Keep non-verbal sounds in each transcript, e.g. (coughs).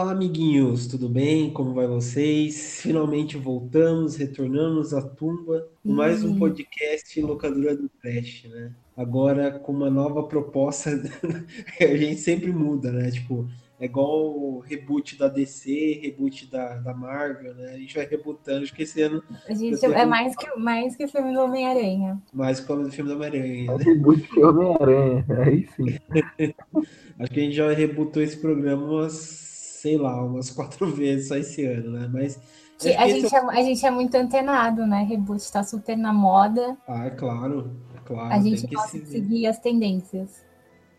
Olá, amiguinhos, tudo bem? Como vai vocês? Finalmente voltamos, retornamos à tumba com mais um podcast Locadora do Trash, né? Agora com uma nova proposta, (laughs) a gente sempre muda, né? Tipo, é igual o reboot da DC, reboot da, da Marvel, né? A gente vai rebutando, acho que esse ano. A gente é mais que, mais que o filme do Homem-Aranha. Mais que o filme do Homem-Aranha. Né? Reboot que Homem-Aranha, aí sim. (laughs) acho que a gente já rebutou esse programa umas, sei lá, umas (laughs) quatro vezes só esse ano, né? Mas. A gente, é, a gente é muito antenado, né? Reboot tá super na moda. Ah, é claro, é claro. A gente gosta de seguir as tendências.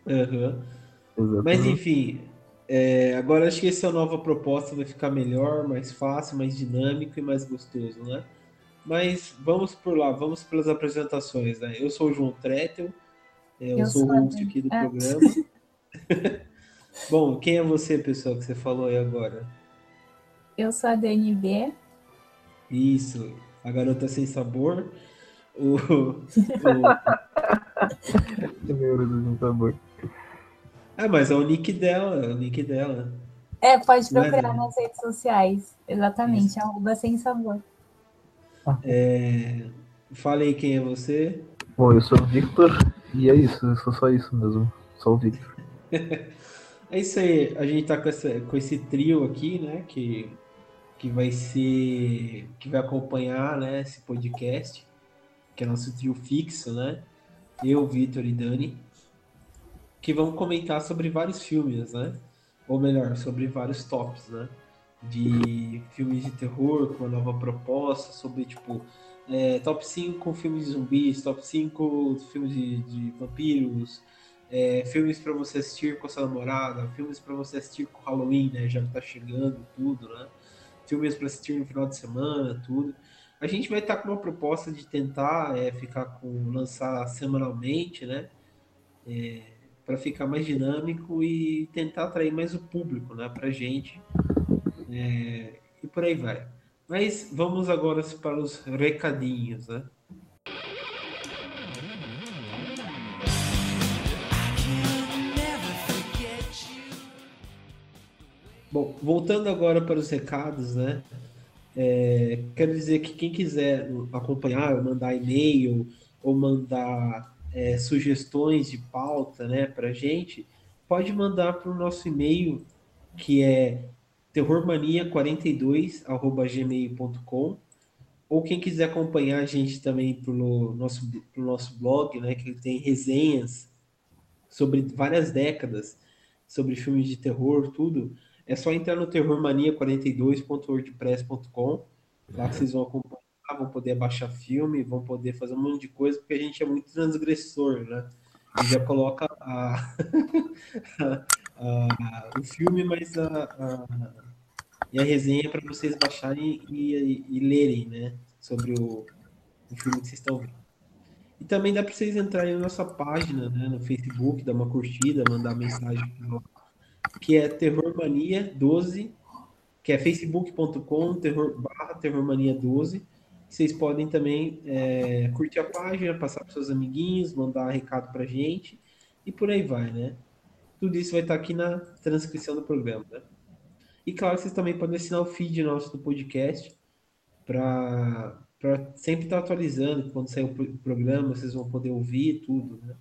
Uhum. Mas enfim, é, agora acho que essa nova proposta vai ficar melhor, mais fácil, mais dinâmico e mais gostoso, né? Mas vamos por lá, vamos pelas apresentações, né? Eu sou o João Tretel, é, eu, eu sou o host aqui do é. programa. (laughs) Bom, quem é você, pessoal, que você falou aí agora? Eu sou a DNB. Isso, a garota sem sabor. O. o... (laughs) sem sabor. É, mas é o nick dela, é o nick dela. É, pode é, procurar é, nas redes sociais. Exatamente, Isso. arroba sem sabor. É... Fale aí quem é você. Bom, eu sou o Victor e é isso, eu sou só isso mesmo. Só o Victor. (laughs) é isso aí, a gente tá com, essa, com esse trio aqui, né? Que, que vai ser. que vai acompanhar né, esse podcast, que é nosso trio fixo, né? Eu, Victor e Dani que vão comentar sobre vários filmes, né? Ou melhor, sobre vários tops, né? De filmes de terror com uma nova proposta, sobre tipo é, top 5 filmes de zumbis, top 5 filmes de, de vampiros, é, filmes para você assistir com a sua namorada, filmes para você assistir com Halloween, né? Já tá chegando tudo, né? Filmes para assistir no final de semana, tudo. A gente vai estar tá com uma proposta de tentar é, ficar com lançar semanalmente, né? É, para ficar mais dinâmico e tentar atrair mais o público né, para gente. É, e por aí vai. Mas vamos agora para os recadinhos. Né? Bom, voltando agora para os recados, né? É, quero dizer que quem quiser acompanhar, mandar e-mail ou mandar é, sugestões de pauta né, para gente, pode mandar para o nosso e-mail, que é terrormania42.gmail.com ou quem quiser acompanhar a gente também pelo nosso, pelo nosso blog, né, que tem resenhas sobre várias décadas, sobre filmes de terror, tudo, é só entrar no terrormania42.wordpress.com, lá que vocês vão acompanhar vão poder baixar filme, vão poder fazer um monte de coisa, porque a gente é muito transgressor, né? E já coloca a, (laughs) a, a, o filme, mas a, e a resenha para vocês baixarem e, e, e, lerem, né? Sobre o, o filme que vocês estão vendo. E também dá para vocês entrarem na nossa página, né, no Facebook, dar uma curtida, mandar mensagem que é Terrormania 12, que é facebook.com terror, barra Terrormania 12 vocês podem também é, curtir a página, passar para seus amiguinhos, mandar recado para gente e por aí vai, né? Tudo isso vai estar aqui na transcrição do programa, né? E claro, vocês também podem assinar o feed nosso do podcast para sempre estar atualizando. Quando sair o programa, vocês vão poder ouvir tudo, né?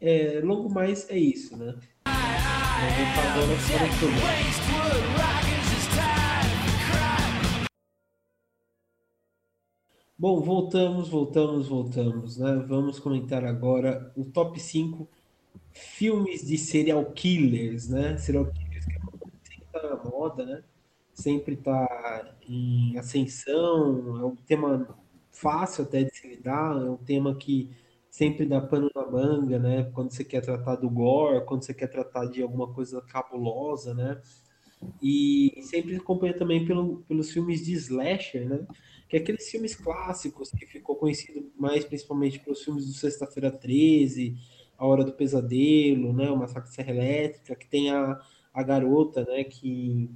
É, logo mais é isso, né? Bom, voltamos, voltamos, voltamos, né? Vamos comentar agora o top 5 filmes de serial killers, né? Serial killers que sempre tá na moda, né? Sempre tá em ascensão, é um tema fácil até de se lidar, é um tema que sempre dá pano na manga, né? Quando você quer tratar do gore, quando você quer tratar de alguma coisa cabulosa, né? E sempre acompanha também pelo, pelos filmes de slasher, né? que é aqueles filmes clássicos que ficou conhecido mais principalmente pelos filmes do Sexta-feira 13, A Hora do Pesadelo, né, o Massacre de Serra Elétrica, que tem a, a garota, né, que,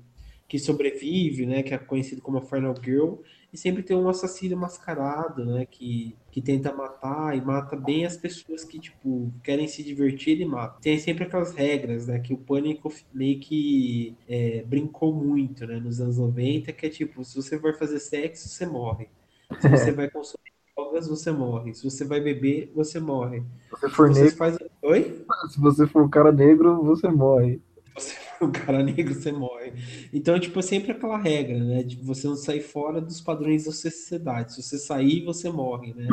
que sobrevive, né, que é conhecido como a Final Girl, e sempre tem um assassino mascarado, né? Que, que tenta matar e mata bem as pessoas que, tipo, querem se divertir e mata. Tem sempre aquelas regras, né? Que o Pânico meio que é, brincou muito, né? Nos anos 90, que é tipo, se você vai fazer sexo, você morre. Se você (laughs) vai consumir drogas, você morre. Se você vai beber, você morre. Se você for você negro, faz... Oi? se você for um cara negro, você morre. Você for um cara negro, você morre. Então, tipo, é sempre aquela regra, né? De você não sair fora dos padrões da sociedade. Se você sair, você morre, né?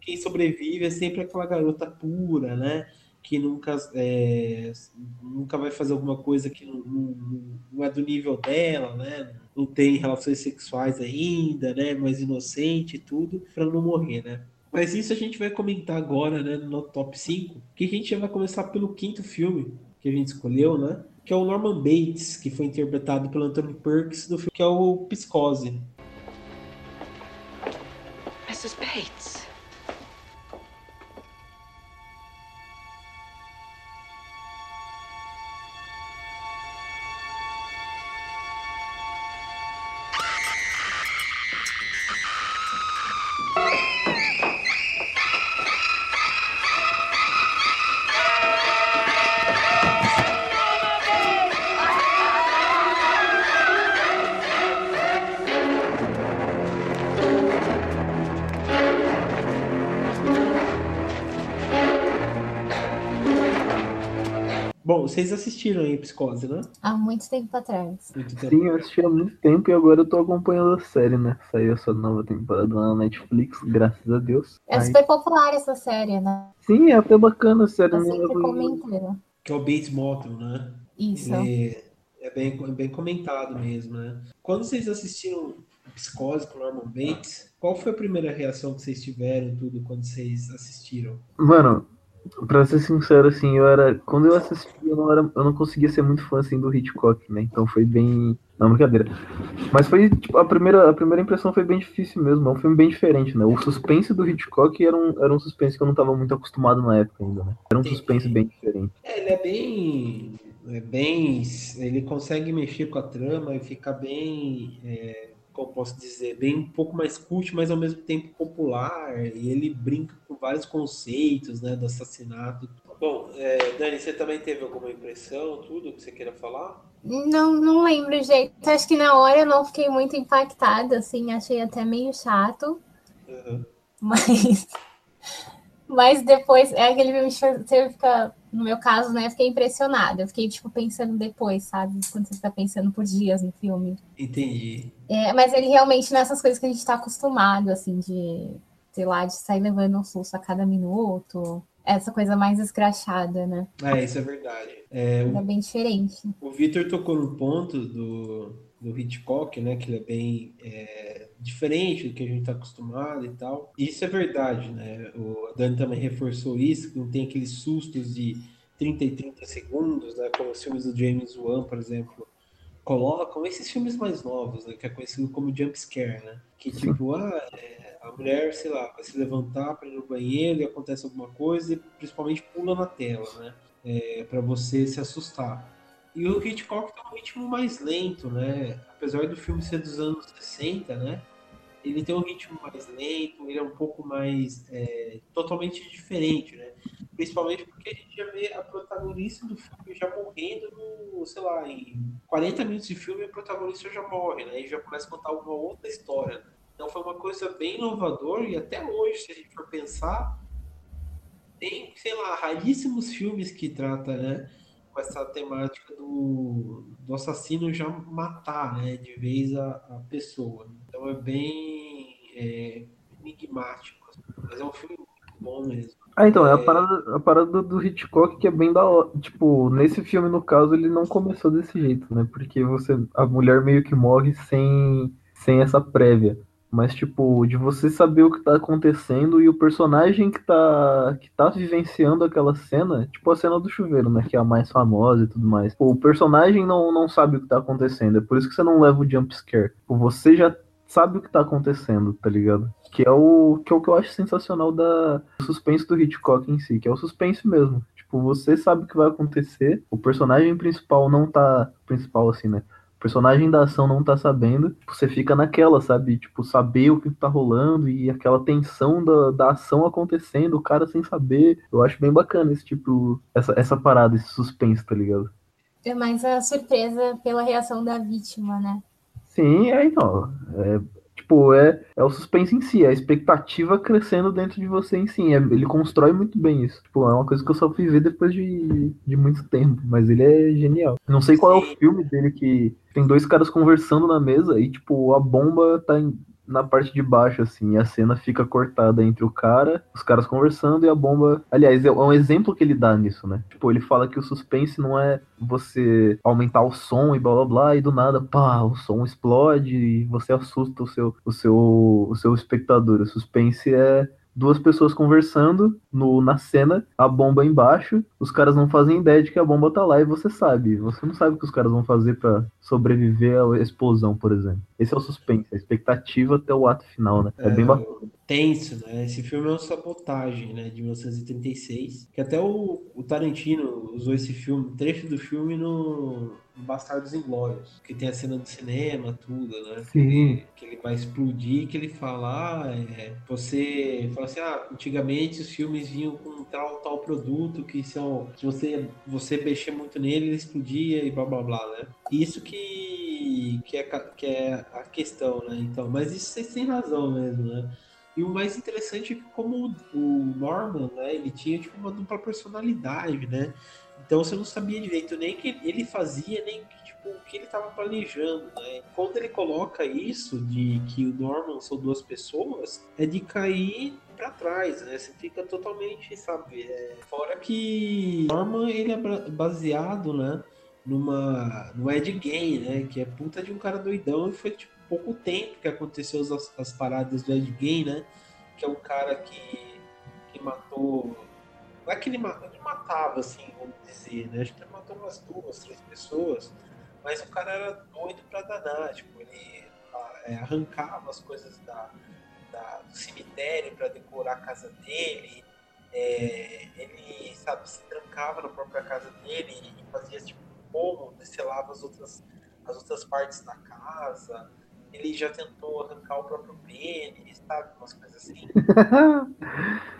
Quem sobrevive é sempre aquela garota pura, né? Que nunca, é, nunca vai fazer alguma coisa que não, não, não é do nível dela, né? Não tem relações sexuais ainda, né? Mais inocente e tudo, pra não morrer, né? Mas isso a gente vai comentar agora, né? No top 5, que a gente já vai começar pelo quinto filme que a gente escolheu, né? Que é o Norman Bates, que foi interpretado pelo Anthony Perkins do filme que é o Psicose. Mrs. Bates. Vocês assistiram aí Psicose, né? Há muito tempo atrás. Muito tempo. Sim, eu assisti há muito tempo e agora eu tô acompanhando a série, né? Saiu essa nova temporada na Netflix, graças a Deus. É Aí- super popular essa série, né? Sim, é até bacana a série. Eu não sempre leva- comentando. Que é o Bates Motel, né? Isso. É, é bem, é bem comentado mesmo, né? Quando vocês assistiram Psicose com Norman Bates, qual foi a primeira reação que vocês tiveram, tudo, quando vocês assistiram? Mano, pra ser sincero, assim, eu era. Quando eu assisti, eu não, era, eu não conseguia ser muito fã assim do Hitchcock, né? Então foi bem. Não, brincadeira. Mas foi, tipo, a primeira, a primeira impressão foi bem difícil mesmo. É um filme bem diferente, né? O suspense do Hitchcock era um, era um suspense que eu não tava muito acostumado na época ainda, né? Era um suspense bem diferente. É, ele é bem, é bem, ele consegue mexer com a trama e ficar bem, é, como posso dizer, bem um pouco mais cult, mas ao mesmo tempo popular. E ele brinca com vários conceitos, né, do assassinato. Bom, é, Dani, você também teve alguma impressão, tudo que você queira falar? Não, não lembro o jeito. Acho que na hora eu não fiquei muito impactada, assim, achei até meio chato, Uhum. mas, (laughs) mas depois é aquele filme que você fica, no meu caso, né, eu fiquei impressionada. Eu fiquei, tipo, pensando depois, sabe? Quando você está pensando por dias no filme. Entendi. É, mas ele realmente nessas coisas que a gente está acostumado, assim, de, sei lá, de sair levando um susto a cada minuto. Essa coisa mais escrachada, né? É, isso é verdade. É, o É bem diferente. O Victor tocou no ponto do, do Hitchcock, né? Que ele é bem é, diferente do que a gente está acostumado e tal. Isso é verdade, né? O a Dani também reforçou isso, que não tem aqueles sustos de 30 e 30 segundos, né? Como os filmes do James Wan, por exemplo, colocam. Esses filmes mais novos, né? Que é conhecido como jump scare, né? Que tipo, ah, é, a mulher, sei lá, vai se levantar para ir no banheiro e acontece alguma coisa e principalmente pula na tela, né? É, para você se assustar. E o Hitchcock tem um ritmo mais lento, né? Apesar do filme ser dos anos 60, né? Ele tem um ritmo mais lento, ele é um pouco mais é, totalmente diferente, né? Principalmente porque a gente já vê a protagonista do filme já morrendo no, sei lá, em 40 minutos de filme a protagonista já morre, né? E já começa a contar uma outra história. Então foi uma coisa bem inovadora e até hoje, se a gente for pensar, tem, sei lá, raríssimos filmes que trata, né? com essa temática do, do assassino já matar, né, de vez a, a pessoa. Então é bem é, enigmático, assim. mas é um filme muito bom mesmo. Ah, então, é a É. parada, a parada do Hitchcock que é bem da hora. Tipo, nesse filme, no caso, ele não começou desse jeito, né? Porque você, a mulher meio que morre sem, sem essa prévia. Mas, tipo, de você saber o que tá acontecendo e o personagem que tá, que tá vivenciando aquela cena, tipo a cena do chuveiro, né? Que é a mais famosa e tudo mais. Pô, o personagem não, não sabe o que tá acontecendo. É por isso que você não leva o jump scare. Tipo, você já sabe o que tá acontecendo, tá ligado? Que é o que, é o que eu acho sensacional da do suspense do Hitchcock em si, que é o suspense mesmo. Tipo, você sabe o que vai acontecer, o personagem principal não tá. Principal assim, né? personagem da ação não tá sabendo, você fica naquela, sabe? Tipo, saber o que tá rolando e aquela tensão da, da ação acontecendo, o cara sem saber. Eu acho bem bacana esse tipo, essa, essa parada, esse suspense, tá ligado? É mais a surpresa pela reação da vítima, né? Sim, é então. É, tipo, é, é o suspense em si, é a expectativa crescendo dentro de você em si. É, ele constrói muito bem isso. Tipo, é uma coisa que eu só fui ver depois de, de muito tempo, mas ele é genial. Não sei qual é o filme dele que tem dois caras conversando na mesa e, tipo, a bomba tá em, na parte de baixo, assim, e a cena fica cortada entre o cara, os caras conversando e a bomba. Aliás, é um exemplo que ele dá nisso, né? Tipo, ele fala que o suspense não é você aumentar o som e blá blá blá, e do nada, pá, o som explode e você assusta o seu, o seu, o seu espectador. O suspense é duas pessoas conversando no, na cena, a bomba embaixo, os caras não fazem ideia de que a bomba tá lá e você sabe. Você não sabe o que os caras vão fazer para sobreviver à explosão, por exemplo. Esse é o suspense, a expectativa até o ato final, né? É, é bem bacana. Tenso, né? Esse filme é uma sabotagem, né? De 1936. Que até o, o Tarantino usou esse filme, trecho do filme no, Bastardos Inglórios, que tem a cena do cinema, tudo, né? Sim. Que ele, vai explodir, que ele fala, ah, é, você fala assim, ah, antigamente os filmes vinham com tal tal produto que são, se você você mexer muito nele, ele explodia e blá blá blá, né? Isso que que é, que é a questão, né? Então, mas isso vocês têm razão mesmo, né? E o mais interessante é que como o Norman, né, ele tinha tipo uma dupla personalidade, né? Então você não sabia direito nem o que ele fazia, nem tipo, o que ele estava planejando, né? Quando ele coloca isso de que o Norman são duas pessoas, é de cair para trás, né? Você fica totalmente, sabe? É... Fora que Norman ele é baseado, né? Numa no Ed Gein, né? Que é puta de um cara doidão e foi tipo pouco tempo que aconteceu as, as paradas do Ed Gein, né? Que é um cara que, que matou não é que ele, ele matava, assim, vamos dizer, né? Acho que ele matou umas duas, três pessoas, mas o cara era doido pra danar, tipo, ele é, arrancava as coisas da, da do cemitério para decorar a casa dele, é, ele, sabe, se trancava na própria casa dele e fazia, tipo, como, selava as outras, as outras partes da casa, ele já tentou arrancar o próprio pênis, sabe, umas coisas assim. (laughs)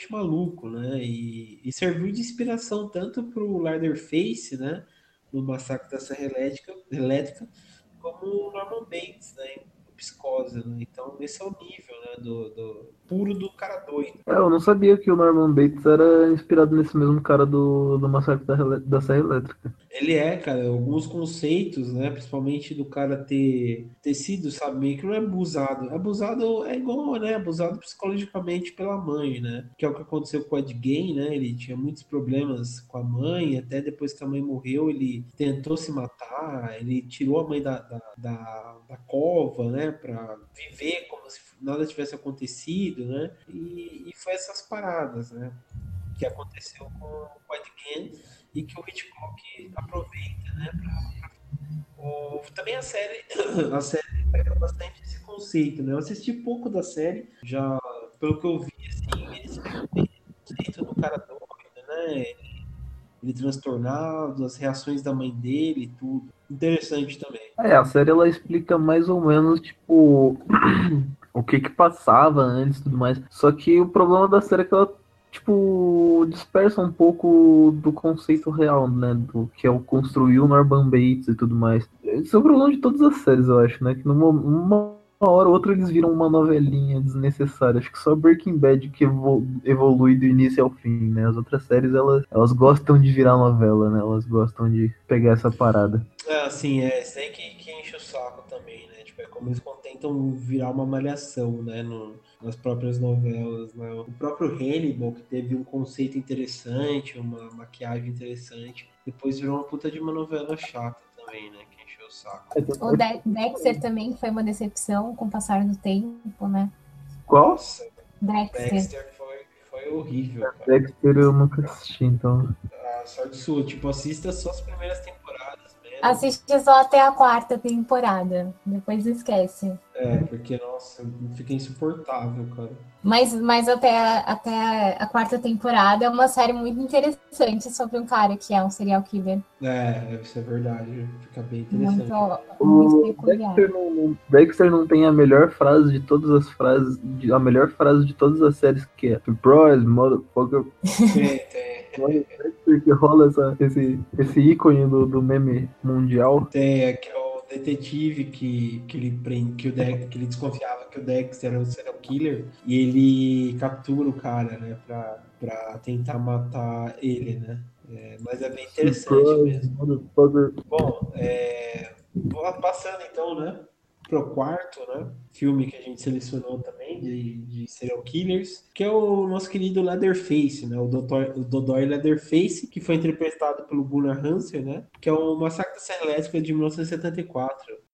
totalmente maluco, né? E, e serviu de inspiração tanto para o Leatherface, né? No Massacre da Serra Elétrica, Elétrica como o Norman Bates, né? Psicose, né? Então esse é o nível, né? Do, do puro do cara doido. É, eu não sabia que o Norman Bates era inspirado nesse mesmo cara do, do Massacre da, da Serra Elétrica. Ele é, cara, alguns conceitos, né? Principalmente do cara ter, ter sido, sabe, meio que não é abusado. Abusado é igual, né? Abusado psicologicamente pela mãe, né? Que é o que aconteceu com o Ed Gein, né? Ele tinha muitos problemas com a mãe, até depois que a mãe morreu, ele tentou se matar, ele tirou a mãe da, da, da, da cova, né? Pra viver como se nada tivesse acontecido, né? E, e foi essas paradas, né? Que aconteceu com o Gein e que o Hitchcock aproveita, né? Pra, pra... O, também a série, (coughs) a série pega bastante esse conceito, né? Eu assisti pouco da série, já pelo que eu vi, assim, eles pegam o conceito do cara doido, né? Ele, ele transtornado, as reações da mãe dele e tudo. Interessante também. É, a série ela explica mais ou menos, tipo, o que que passava antes e tudo mais. Só que o problema da série é que ela, tipo, dispersa um pouco do conceito real, né? Do que é o construir o Norman Bates e tudo mais. Isso é o problema de todas as séries, eu acho, né? Que numa, numa hora ou outra eles viram uma novelinha desnecessária. Acho que só Breaking Bad que evolui do início ao fim, né? As outras séries, elas, elas gostam de virar novela, né? Elas gostam de pegar essa parada. É, assim, é, isso aí que, que enche o saco é como eles tentam virar uma malhação, né, no, nas próprias novelas. Né? O próprio Hannibal, que teve um conceito interessante, uma maquiagem interessante, depois virou uma puta de uma novela chata também, né, que encheu o saco. O De Dexter também foi uma decepção com o passar do tempo, né? Qual? Dexter. Dexter foi, foi horrível. Cara. Dexter eu nunca assisti, então. A sorte sua, tipo, assista só as primeiras temporadas Assiste só até a quarta temporada. Depois esquece. É, porque, nossa, fica insuportável, cara. Mas, mas até, a, até a quarta temporada é uma série muito interessante sobre um cara que é um serial killer. É, isso é verdade. Fica bem interessante. Muito, muito O peculiar. Dexter não, Dexter não tem a melhor frase de todas as frases, de- a melhor frase de todas as séries que é Surprise, motherfucker. Tem, (laughs) tem. Olha, Dexter que rola essa, esse, esse ícone do, do meme mundial. Tem, é que é o detetive que, que ele prende, que o Dex, que ele desconfiava que o Dexter era um serial killer e ele captura o cara, né, pra, pra tentar matar ele, né? É, mas é bem interessante Surprise, mesmo. Bom, é, passando então, né, pro quarto, né, filme que a gente selecionou também de, de serial killers, que é o nosso querido Leatherface, né, o o Dodói Leatherface, que foi interpretado pelo Gunnar Hansen, né, que é o Massacre da Serra Elétrica de 1974.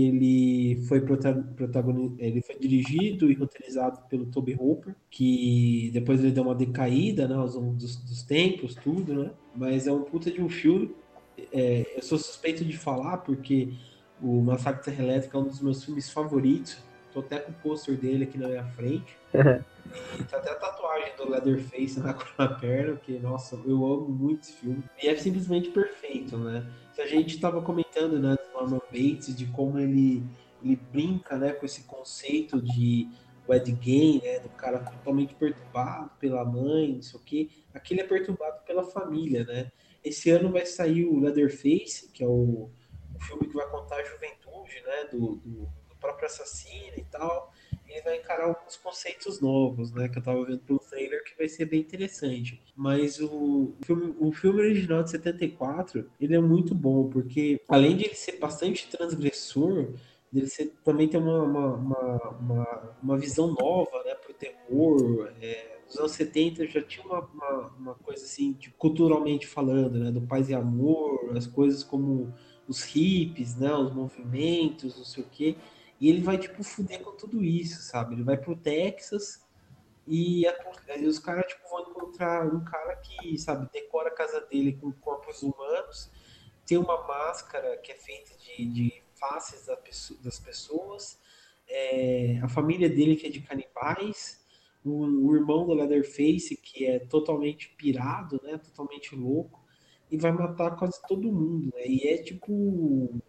Que ele foi protagonista, ele foi dirigido e roteirizado pelo Toby Hooper, que depois ele deu uma decaída, né, aos longo dos, dos tempos, tudo, né? Mas é um puta de um filme. É, eu sou suspeito de falar porque o Massacre da Serra Elétrica é um dos meus filmes favoritos. Tô até com o pôster dele aqui na minha frente. (laughs) E tá até a tatuagem do Leatherface (laughs) na, na perna, porque, nossa, eu amo muito esse filme. E é simplesmente perfeito, né? A gente tava comentando, né, do Norman Bates, de como ele, ele brinca, né, com esse conceito de Ed Gay, né, do cara totalmente perturbado pela mãe, não sei o quê. Aqui ele é perturbado pela família, né? Esse ano vai sair o Leatherface, que é o, o filme que vai contar a juventude, né, do, do, do próprio assassino e tal ele vai encarar alguns conceitos novos, né? Que eu tava vendo pelo trailer que vai ser bem interessante. Mas o filme, o filme original de 74, ele é muito bom, porque além de ele ser bastante transgressor, ele ser, também tem uma, uma, uma, uma, uma visão nova, né? Pro terror. É, nos anos 70 já tinha uma, uma, uma coisa assim, tipo, culturalmente falando, né? Do paz e amor, as coisas como os hippies, né? Os movimentos, não sei o quê. E ele vai, tipo, fuder com tudo isso, sabe? Ele vai pro Texas e, a, e os caras, tipo, vão encontrar um cara que, sabe, decora a casa dele com corpos humanos, tem uma máscara que é feita de, de faces da das pessoas, é, a família dele que é de canibais, o, o irmão do Leatherface que é totalmente pirado, né? Totalmente louco, e vai matar quase todo mundo, né? E é, tipo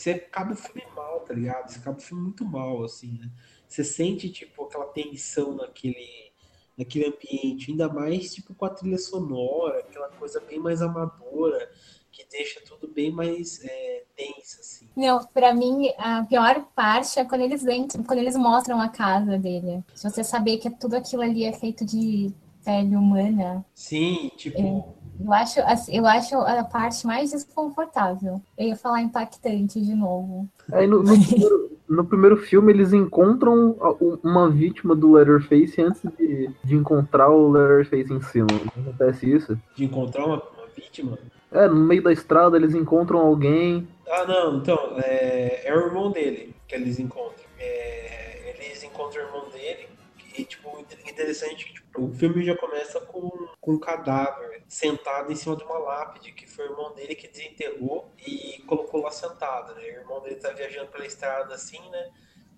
você acaba o filme mal, tá ligado? Você acaba o filme muito mal, assim, né? Você sente, tipo, aquela tensão naquele, naquele ambiente, ainda mais, tipo, com a trilha sonora, aquela coisa bem mais amadora, que deixa tudo bem mais é, tenso, assim. Não, pra mim, a pior parte é quando eles entram, quando eles mostram a casa dele. Se você saber que tudo aquilo ali é feito de pele humana. Sim, tipo... É. Eu acho, eu acho a parte mais desconfortável. Eu ia falar impactante de novo. Aí no, no, primeiro, no primeiro filme eles encontram uma vítima do Leatherface antes de, de encontrar o Leatherface em cima. Não acontece isso? De encontrar uma, uma vítima? É, no meio da estrada eles encontram alguém. Ah, não, então, é, é o irmão dele que eles encontram. É, eles encontram o irmão dele e, tipo, interessante que tipo, o filme já começa com, com um cadáver sentado em cima de uma lápide, que foi o irmão dele que desenterrou e colocou lá sentado, né? O irmão dele tá viajando pela estrada assim, né?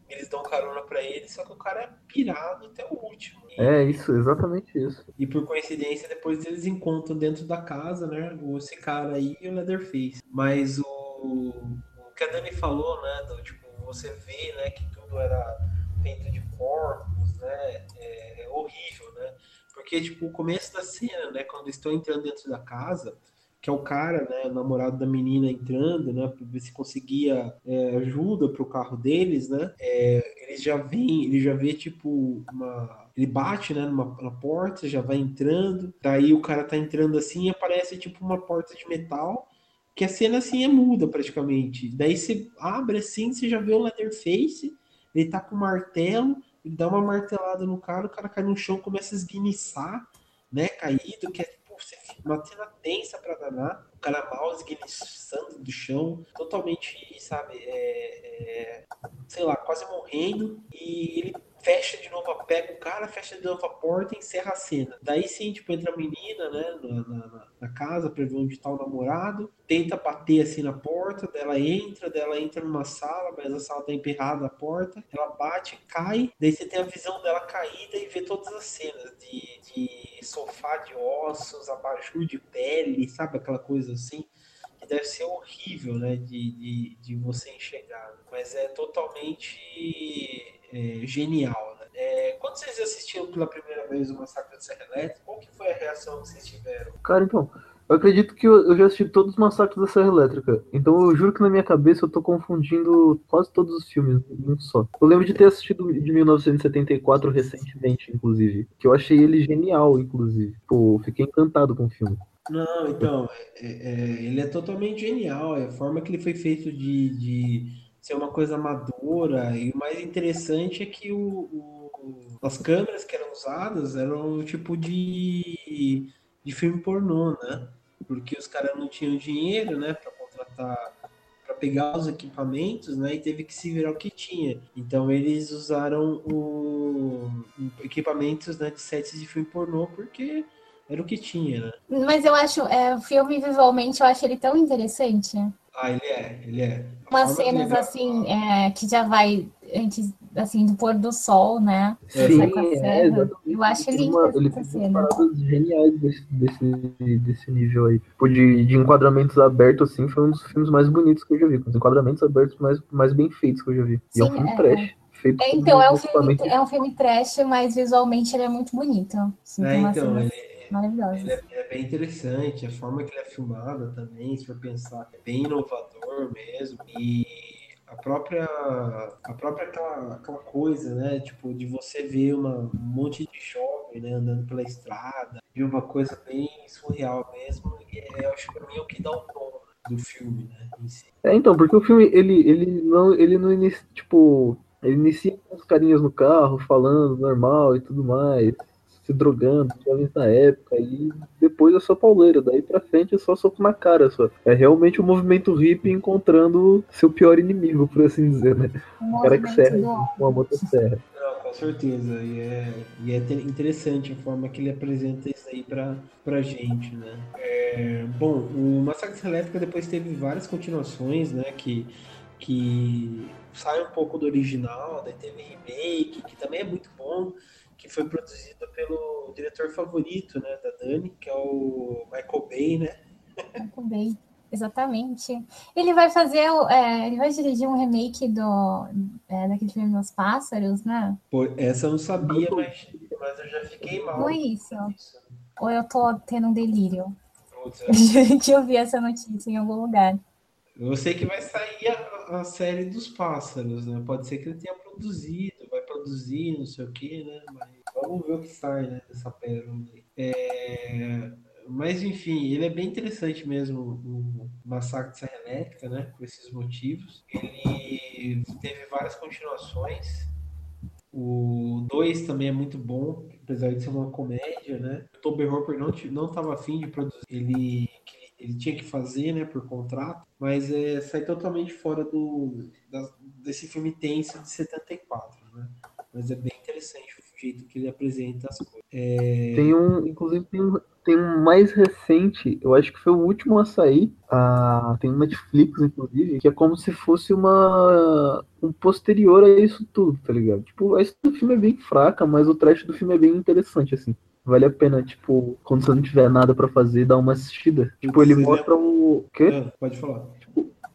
Eles dão carona para ele, só que o cara é pirado até o último. E, é, isso, exatamente isso. E por coincidência, depois eles encontram dentro da casa, né? Esse cara aí e o Leatherface. Mas o, o que a Dani falou, né? Do, tipo, você vê, né, que tudo era feito de corpos, né? É, é horrível, né? Porque, tipo, o começo da cena, né? Quando estão entrando dentro da casa, que é o cara, né, o namorado da menina entrando, né, para ver se conseguia é, ajuda pro carro deles, né? É, ele já vem, ele já vê tipo uma ele bate, né, numa, na porta, já vai entrando. Daí o cara tá entrando assim e aparece tipo uma porta de metal, que a cena assim é muda praticamente. Daí você abre assim, você já vê o Leatherface, ele tá com o martelo, ele dá uma martelada no cara, o cara cai no chão, começa a esguiniçar, né, caído, que é tipo, uma cena tensa pra danar. O cara mal esguiniçando do chão, totalmente, sabe, é, é, sei lá, quase morrendo. E ele fecha de novo, pega o cara, fecha de novo a porta e encerra a cena. Daí sim, tipo, entra a menina, né, na, na, na casa pra ver onde tá o namorado, tenta bater assim na porta, dela entra, dela entra numa sala, mas a sala tá emperrada a porta, ela bate, cai, daí você tem a visão dela caída e vê todas as cenas de, de sofá de ossos, abajur de pele, sabe aquela coisa assim? Deve ser horrível, né, de, de, de você enxergar, mas é totalmente é, genial. Né? É, quando vocês assistiram pela primeira vez o Massacre da Serra Elétrica, qual que foi a reação que vocês tiveram? Cara, então, eu acredito que eu, eu, já assisti todos os massacres da Serra Elétrica. Então eu juro que na minha cabeça eu tô confundindo quase todos os filmes um só. Eu lembro de ter assistido de 1974 recentemente, inclusive. Que eu achei ele genial, inclusive. Pô, fiquei encantado com o filme. Não, então, é, é, ele é totalmente genial. É a forma que ele foi feito de, de ser uma coisa madura. E o mais interessante é que o, o, as câmeras que eram usadas eram um tipo de, de filme pornô, né? Porque os caras não tinham dinheiro, né, para contratar para pegar os equipamentos, né, e teve que se virar o que tinha. Então eles usaram o, o equipamentos né, de sets de filme pornô porque era o que tinha, né? Mas eu acho, é, o filme visualmente, eu acho ele tão interessante. Ah, ele é, ele é. Umas cenas assim, é, que já vai antes assim do pôr do sol, né? Sim, é, eu acho lindo uma, ele essa cena. paradas geniais desse, desse, desse nível aí. Tipo, de, de enquadramentos abertos, assim, foi um dos filmes mais bonitos que eu já vi. Com os enquadramentos abertos mais, mais bem feitos que eu já vi. E Sim, é um filme é. trash. Feito é, então, é um, filme, é um filme trash, mas visualmente ele é muito bonito. Assim, é, então, ele, maravilhosa. Ele é, ele é, bem interessante, a forma que ele é filmado também, se for pensar, é bem inovador mesmo. E a própria, a própria aquela, aquela coisa, né? Tipo, de você ver uma, um monte de jovem né, andando pela estrada, de uma coisa bem surreal mesmo. E é, eu acho que pra mim é o que dá o tom do filme, né? Si. É, então, porque o filme, ele, ele não, ele não inicia, tipo, ele inicia com os carinhas no carro, falando normal e tudo mais se drogando, jovens na época, e depois é só pauleira, daí pra frente é só soco na cara, só. É realmente o movimento hippie encontrando seu pior inimigo, por assim dizer, né? O, cara que serra com a motosserra. Não, com certeza, e é, e é interessante a forma que ele apresenta isso aí pra, pra gente, né? É, bom, o Massacre Elétrica depois teve várias continuações, né, que, que sai um pouco do original, daí teve remake, que também é muito bom, que foi produzido pelo diretor favorito, né, da Dani, que é o Michael Bay, né? Michael Bay, exatamente. Ele vai fazer, é, ele vai dirigir um remake do é, daquele filme Os Pássaros, né? Pô, essa eu não sabia, mas, mas eu já fiquei mal. Foi isso. isso. Ou eu tô tendo um delírio? (laughs) É. eu vi essa notícia em algum lugar. Eu sei que vai sair a, a, série dos pássaros, né? Pode ser que ele tenha produzido, vai produzir, não sei o que, né? Mas vamos ver o que sai, né? Dessa pérola. É... Mas enfim, ele é bem interessante mesmo, o Massacre de Serra Elétrica, né? Por esses motivos. Ele teve várias continuações. O 2 também é muito bom, apesar de ser uma comédia, né? O Toby Hopper não, não afim de produzir. Ele ele tinha que fazer, né, por contrato, mas é, sai totalmente fora do da, desse filme tenso de 74, né? Mas é bem interessante o jeito que ele apresenta as coisas. É... Tem um, inclusive tem um, tem um mais recente, eu acho que foi o último a sair, a, tem um Netflix, inclusive, que é como se fosse uma um posterior a isso tudo, tá ligado? Tipo, a história do filme é bem fraca, mas o trash do filme é bem interessante, assim. Vale a pena, tipo, quando você não tiver nada para fazer, dar uma assistida. Tipo, ele mostra o. Quê? É, pode falar.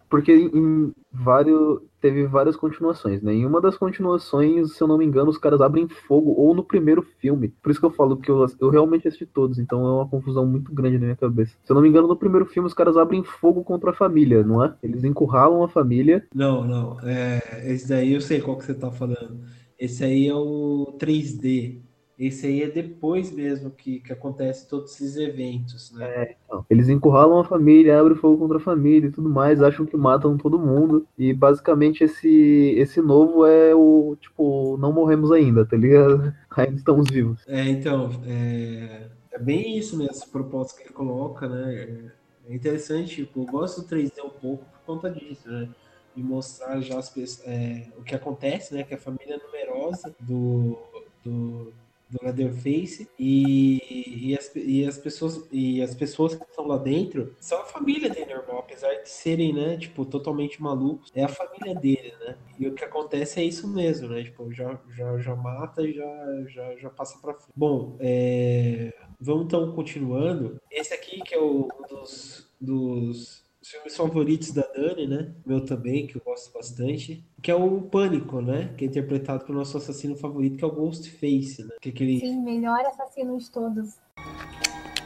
Porque em vários teve várias continuações, né? Em uma das continuações, se eu não me engano, os caras abrem fogo ou no primeiro filme. Por isso que eu falo que eu, eu realmente assisti todos, então é uma confusão muito grande na minha cabeça. Se eu não me engano, no primeiro filme os caras abrem fogo contra a família, não é? Eles encurralam a família. Não, não. É, esse daí eu sei qual que você tá falando. Esse aí é o 3D. Esse aí é depois mesmo que, que acontece todos esses eventos, né? É, então, eles encurralam a família, abrem fogo contra a família e tudo mais, acham que matam todo mundo. E basicamente esse, esse novo é o, tipo, não morremos ainda, tá ligado? (laughs) Ainda estamos vivos. É, então, é, é bem isso mesmo, esse propósito que ele coloca, né? É interessante, tipo, eu gosto do 3D um pouco por conta disso, né? De mostrar já as, é, o que acontece, né? Que a família numerosa do, do do Leatherface e, e, as, e as pessoas e as pessoas que estão lá dentro são a família dele normal, apesar de serem, né, tipo, totalmente malucos, é a família dele, né? E o que acontece é isso mesmo, né? Tipo, já já, já mata e já, já já passa para frente. Bom, é... vamos então continuando. Esse aqui que é o, um dos dos filmes favoritos da Dani, né? Meu também, que eu gosto bastante. Que é o Pânico, né? Que é interpretado pelo nosso assassino favorito, que é o Ghostface, né? Que é aquele... Sim, melhor assassino de todos.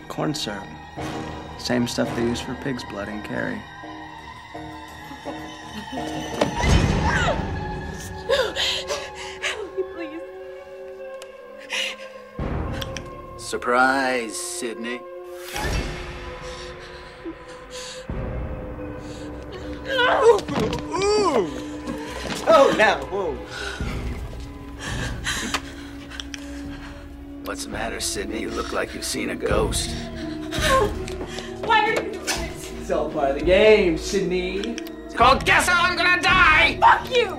Corn syrup. Same stuff they use for pig's blood in Carrie. Surprise, Sydney. Oh, now, whoa. What's the matter, Sydney? You look like you've seen a ghost. Why are you doing this? It's all part of the game, Sydney. It's called Guess How I'm Gonna Die! Fuck you!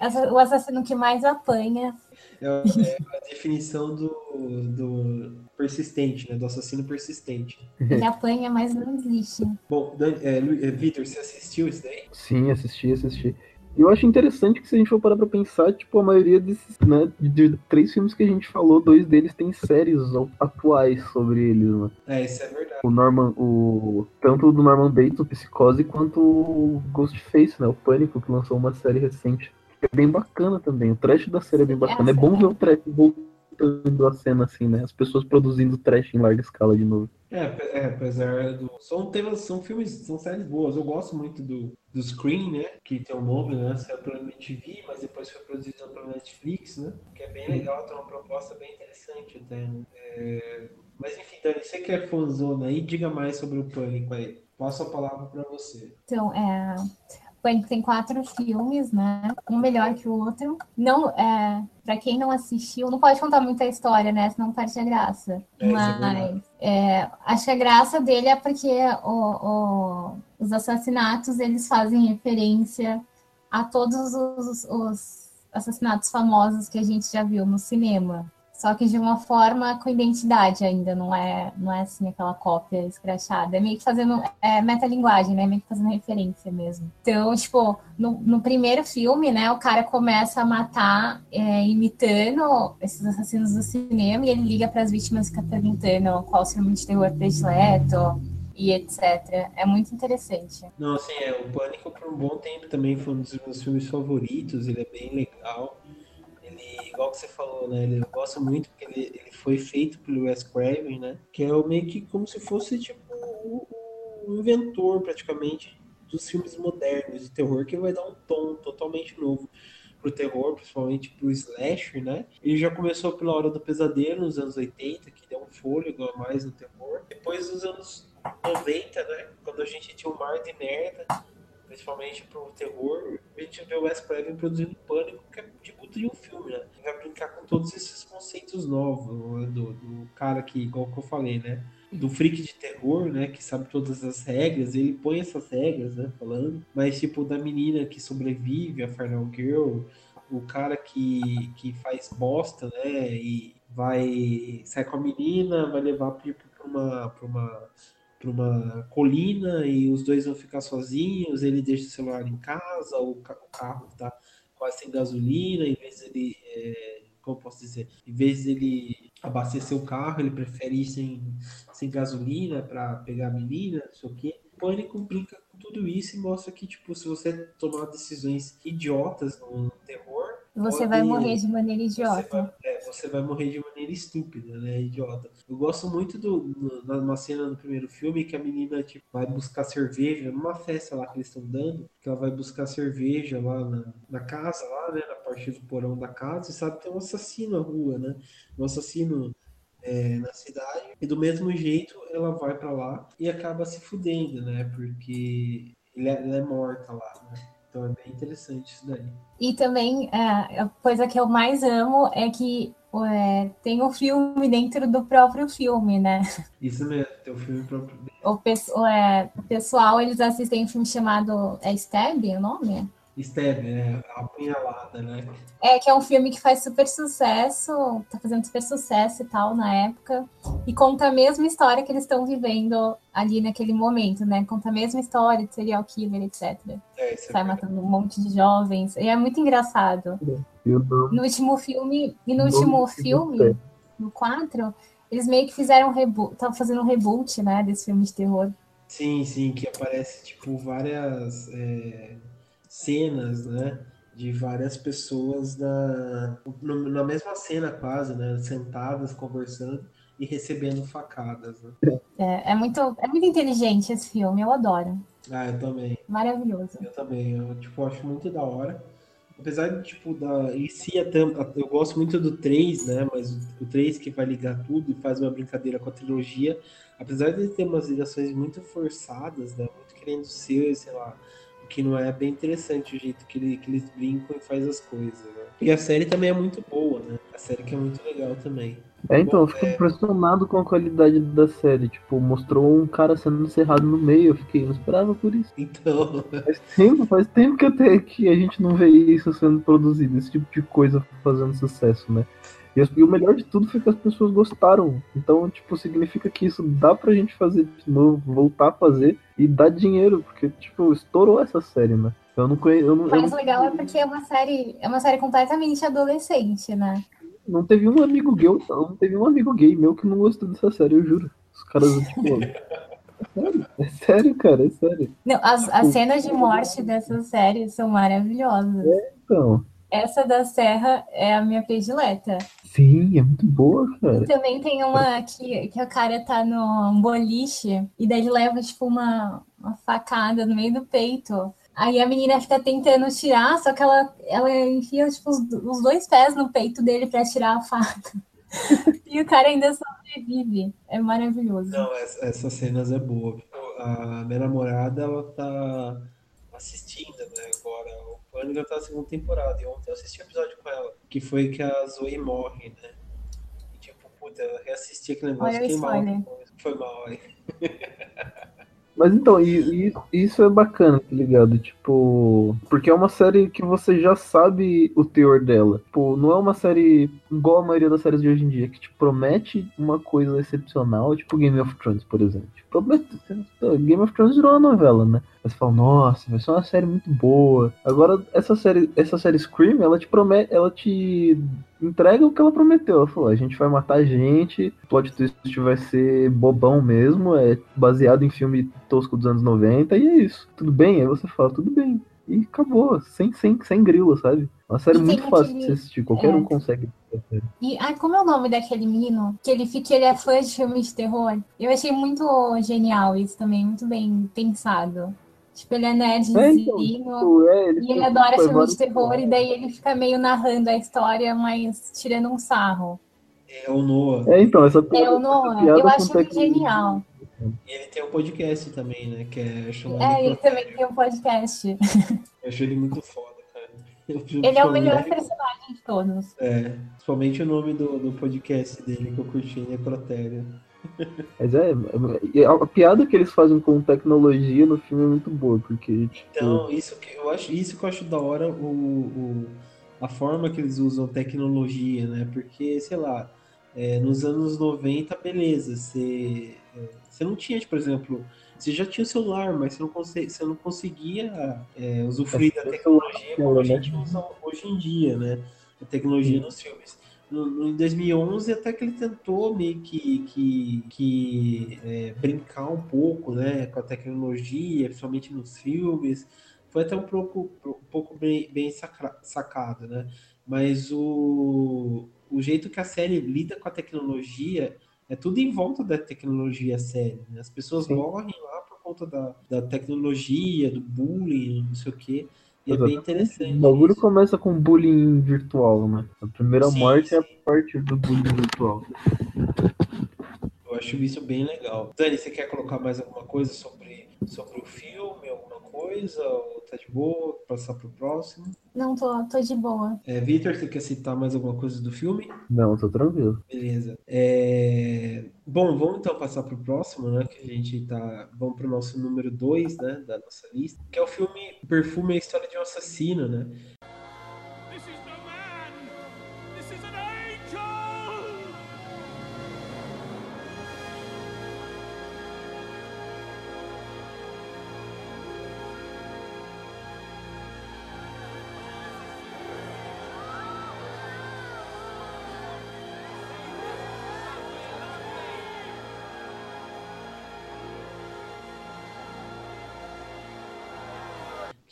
Essa- O assassino que mais apanha. É, é a definição do, do persistente, né? Do assassino persistente. Ele (laughs) apanha, mas não existe. Bom, é, é, Vitor, você assistiu isso daí? Sim, assisti, assisti. E eu acho interessante que se a gente for parar pra pensar, tipo, a maioria desses, né, de, de três filmes que a gente falou, dois deles têm séries atuais sobre eles, né? É, isso é verdade. O Norman, o tanto do Norman Bates, o Psicose, quanto o Ghostface, né? O Pânico, que lançou uma série recente. É bem bacana também. O trash da série é bem bacana. É bom ver o trash voltando a cena assim, né? As pessoas produzindo trash em larga escala de novo. É, é, apesar do. São temas, são filmes, são séries boas. Eu gosto muito do, do Screen, né? Que tem o nome, né? Saiu pela MTV, mas depois foi produzido pela Netflix, né? Que é bem legal, tem uma proposta bem interessante até, né? É, Mas enfim, Dani, você que é fãzona aí, diga mais sobre o Pânico aí. Passo a palavra pra você. Então, é, Pânico tem quatro filmes, né? Um melhor que o outro. Não, é, para quem não assistiu, não pode contar muita história, né? Senão perde a graça. É, é Mas é, acho que a graça dele é porque o- o- os assassinatos eles fazem referência a todos os, os assassinatos famosos que a gente já viu no cinema. Só que de uma forma com identidade ainda, não é, não é assim aquela cópia escrachada. É meio que fazendo é, metalinguagem, né? Meio que fazendo referência mesmo. Então, tipo, no, no primeiro filme, né, o cara começa a matar é, imitando esses assassinos do cinema e ele liga para as vítimas e fica perguntando qual o filme de terror predileto e etc. É muito interessante. Não, assim, é, o Pânico por um bom tempo também foi um dos meus filmes favoritos, ele é bem legal. Igual que você falou, né? Ele, eu gosto muito porque ele, ele foi feito pelo Wes Craven, né? Que é o meio que como se fosse tipo o, o inventor praticamente dos filmes modernos de terror que vai dar um tom totalmente novo pro terror, principalmente pro slasher, né? Ele já começou pela Hora do Pesadelo nos anos 80, que deu um fôlego a mais no terror. Depois dos anos 90, né? Quando a gente tinha um mar de merda, principalmente pro terror, a gente vê o Wes Craven produzindo Pânico, que é tipo de um filme, né? Ele vai brincar com todos esses conceitos novos, né? do, do cara que, igual que eu falei, né? Do freak de terror, né? Que sabe todas as regras, ele põe essas regras, né? Falando, mas tipo, da menina que sobrevive, a Final Girl, o cara que, que faz bosta, né? E vai sair com a menina, vai levar pra uma. Pra uma para uma colina e os dois vão ficar sozinhos, ele deixa o celular em casa, o, ca- o carro tá sem gasolina, em vez dele, é, como posso dizer, em vez dele abastecer o carro, ele prefere ir sem, sem gasolina para pegar a menina, não sei o quê. Pânico brinca com tudo isso e mostra que, tipo, se você tomar decisões idiotas no terror, Você vai morrer de maneira você idiota. vai, é, você vai morrer de maneira estúpida, né? Idiota. Eu gosto muito do, do- numa cena no primeiro filme que a menina tipo, vai buscar cerveja numa festa lá que eles estão dando, que ela vai buscar cerveja lá na, na casa, lá, né? Na parte do porão da casa, e sabe que tem um assassino na rua, né? Um assassino é, na cidade. E do mesmo jeito ela vai pra lá e acaba se fudendo, né? Porque é- ela é morta lá, né? Então é bem interessante isso daí. E também, é, a coisa que eu mais amo é que é, tem o filme dentro do próprio filme, né? Isso mesmo, tem o filme próprio O, pes- o, é, o pessoal, eles assistem um filme chamado é Stab, o nome? Stab, é a apunhalada, né? É, que é um filme que faz super sucesso, tá fazendo super sucesso e tal na época, e conta a mesma história que eles estão vivendo ali naquele momento, né? Conta a mesma história de serial killer, etc. É, é Sai matando um monte de jovens, e é muito engraçado. Não. No último filme, e no Não último filme, no 4, eles meio que fizeram um reboot, estavam fazendo um reboot, né, desse filme de terror. Sim, sim, que aparece, tipo, várias é, cenas, né? De várias pessoas na, na mesma cena, quase, né? Sentadas, conversando e recebendo facadas, né? É, é muito, é muito inteligente esse filme, eu adoro. Ah, eu também. Maravilhoso. Eu também. Eu, tipo, acho muito da hora. Apesar de, tipo, da, em si, até, eu gosto muito do 3, né? Mas o 3 que vai ligar tudo e faz uma brincadeira com a trilogia. Apesar de ter umas ligações muito forçadas, né? Muito querendo ser, sei lá, que não é bem interessante o jeito que, ele, que eles brincam e faz as coisas, né? E a série também é muito boa, né? A série que é muito legal também. É, então, eu fico é- impressionado com a qualidade da série. Tipo, mostrou um cara sendo encerrado no meio. Eu fiquei, não esperava por isso. Então, Faz tempo, faz tempo que até que a gente não vê isso sendo produzido, esse tipo de coisa fazendo sucesso, né? E, e o melhor de tudo foi que as pessoas gostaram. Então, tipo, significa que isso dá pra gente fazer de novo, voltar a fazer e dar dinheiro, porque, tipo, estourou essa série, né? Eu não conheço. Eu não, O eu mais não- legal é porque é uma série, é uma série completamente adolescente, né? não teve um amigo gay, não teve um amigo gay meu que não gostou dessa série, eu juro. Os caras, tipo. (laughs) é sério, é sério, cara, é sério. Não, as, as cenas de morte dessa série são maravilhosas. Então, Essa da Serra é a minha predileta. sim, é muito boa, cara. E também tem uma que, que o cara tá no boliche e daí ele leva, tipo, uma, uma facada no meio do peito. Aí a menina fica tentando tirar, só que ela, ela enfia, tipo, os, os dois pés no peito dele pra tirar a faca. (laughs) E o cara ainda sobrevive. É maravilhoso. Não, ess- essas cenas é boa. A minha namorada, ela tá assistindo, né, agora. O Pânico tá na segunda temporada. E ontem eu assisti um episódio com ela, que foi que a Zoe morre, né? E tipo, puta, eu reassisti aquele negócio, fiquei mal. Foi mal aí. (laughs) Mas então, e, e- isso é bacana, tá ligado? Tipo, porque é uma série que você já sabe o teor dela. Tipo, não é uma série igual a maioria das séries de hoje em dia, que te promete uma coisa excepcional, tipo Game of Thrones, por exemplo. Te Promete, Game of Thrones virou uma novela, né? Você fala, nossa, vai ser uma série muito boa. Agora, essa série, essa série Scream, ela te promete, ela te entrega o que ela prometeu. Ela falou, a gente vai matar gente, o plot twist vai ser bobão mesmo, é baseado em filme tosco dos anos 90, e é isso. Tudo bem? Aí você fala, tudo bem. E acabou, sem, sem, sem grilo, sabe? Uma série E muito fácil de aquele- se assistir, qualquer é. um consegue. E ai, como é o nome daquele menino? Que ele fica, ele é fã de filmes de terror. Eu achei muito genial isso também, muito bem pensado. Tipo, ele é É, nerdzinho. então, tipo, é, ele E ele adora foi filme de terror, e daí ele fica meio narrando a história, mas tirando um sarro. É o Noah. É, então, essa É piada, o Noah, essa piada eu acho tecnologia- genial. E ele tem um podcast também, né? Que é chamado É, ele também tem um podcast. (laughs) Eu acho ele muito foda, cara. Eu, Ele é o melhor personagem de todos. É, principalmente o nome do, do podcast dele que eu curti, Necrotério. Mas é, é- a piada que eles fazem com tecnologia no filme é muito boa, porque, tipo, Então, isso que eu acho, isso que eu acho da hora o, o- a forma que eles usam tecnologia, né? Porque, sei lá, é, nos anos 90, beleza, você, é, você não tinha, tipo, por exemplo, você já tinha o celular, mas você não, conse- você não conseguia é, usufruir da tecnologia como a gente usa hoje em dia, né? A tecnologia nos filmes. no, no, em 2011 até que ele tentou meio que, que, que é, brincar um pouco né, com a tecnologia, principalmente nos filmes. Foi até um pouco, um pouco bem, bem sacado, né? Mas o, o jeito que a série lida com a tecnologia é tudo em volta da tecnologia séria. Né? As pessoas Sim. morrem lá por conta da, da tecnologia, do bullying, não sei o quê. E é bem interessante. O bagulho isso. começa com bullying virtual, né? A primeira sim, morte sim. é a parte do bullying virtual. Eu acho isso bem legal. Dani, você quer colocar mais alguma coisa sobre, sobre o filme, coisa? Ou tá de boa? Passar pro próximo? Não, tô, tô de boa. É, Vitor, você quer citar mais alguma coisa do filme? Não, tô tranquilo. Beleza. É... Bom, vamos então passar pro próximo, né? Que a gente tá. Vamos pro nosso número 2, né? Da nossa lista. Que é o filme Perfume é a História de um Assassino, né?